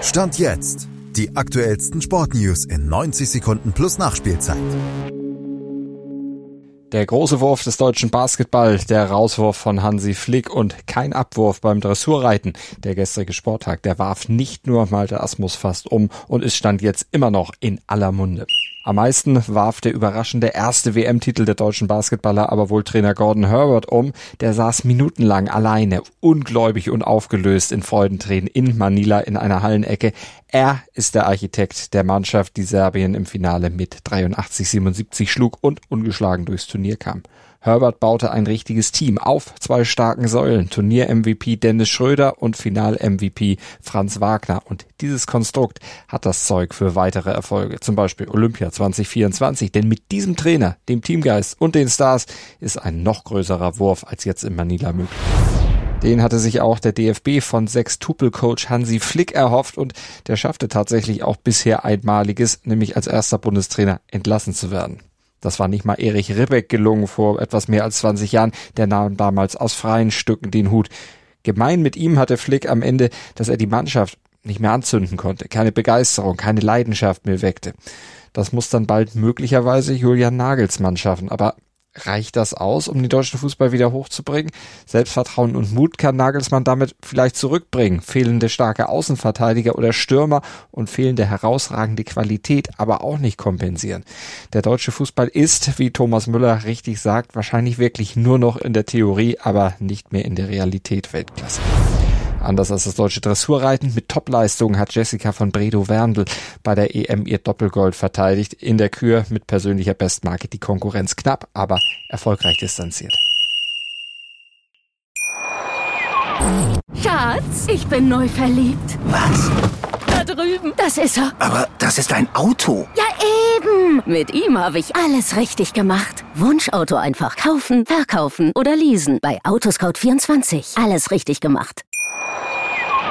Stand jetzt. Die aktuellsten Sportnews in 90 Sekunden plus Nachspielzeit. Der große Wurf des deutschen Basketball, der Rauswurf von Hansi Flick und kein Abwurf beim Dressurreiten. Der gestrige Sporttag, der warf nicht nur Malte Asmus fast um und ist stand jetzt immer noch in aller Munde. Am meisten warf der überraschende erste WM-Titel der deutschen Basketballer aber wohl Trainer Gordon Herbert um. Der saß minutenlang alleine, ungläubig und aufgelöst in Freudentränen in Manila in einer Hallenecke. Er ist der Architekt der Mannschaft, die Serbien im Finale mit 83-77 schlug und ungeschlagen durchs Turnier kam. Herbert baute ein richtiges Team auf zwei starken Säulen. Turnier-MVP Dennis Schröder und Final-MVP Franz Wagner. Und dieses Konstrukt hat das Zeug für weitere Erfolge. Zum Beispiel Olympia 2024. Denn mit diesem Trainer, dem Teamgeist und den Stars ist ein noch größerer Wurf als jetzt in Manila möglich. Den hatte sich auch der DFB von Sechstupel-Coach Hansi Flick erhofft und der schaffte tatsächlich auch bisher einmaliges, nämlich als erster Bundestrainer entlassen zu werden. Das war nicht mal Erich Ribbeck gelungen vor etwas mehr als 20 Jahren. Der nahm damals aus freien Stücken den Hut. Gemein mit ihm hatte Flick am Ende, dass er die Mannschaft nicht mehr anzünden konnte, keine Begeisterung, keine Leidenschaft mehr weckte. Das muss dann bald möglicherweise Julian Nagelsmann schaffen, aber Reicht das aus, um den deutschen Fußball wieder hochzubringen? Selbstvertrauen und Mut kann Nagelsmann damit vielleicht zurückbringen. Fehlende starke Außenverteidiger oder Stürmer und fehlende herausragende Qualität aber auch nicht kompensieren. Der deutsche Fußball ist, wie Thomas Müller richtig sagt, wahrscheinlich wirklich nur noch in der Theorie, aber nicht mehr in der Realität Weltklasse. Anders als das deutsche Dressurreiten mit Topleistungen hat Jessica von Bredow-Werndl bei der EM ihr Doppelgold verteidigt. In der Kür mit persönlicher Bestmarke die Konkurrenz knapp, aber erfolgreich distanziert. Schatz, ich bin neu verliebt. Was? Da drüben. Das ist er. Aber das ist ein Auto. Ja, eben. Mit ihm habe ich alles richtig gemacht. Wunschauto einfach kaufen, verkaufen oder leasen. Bei Autoscout24. Alles richtig gemacht.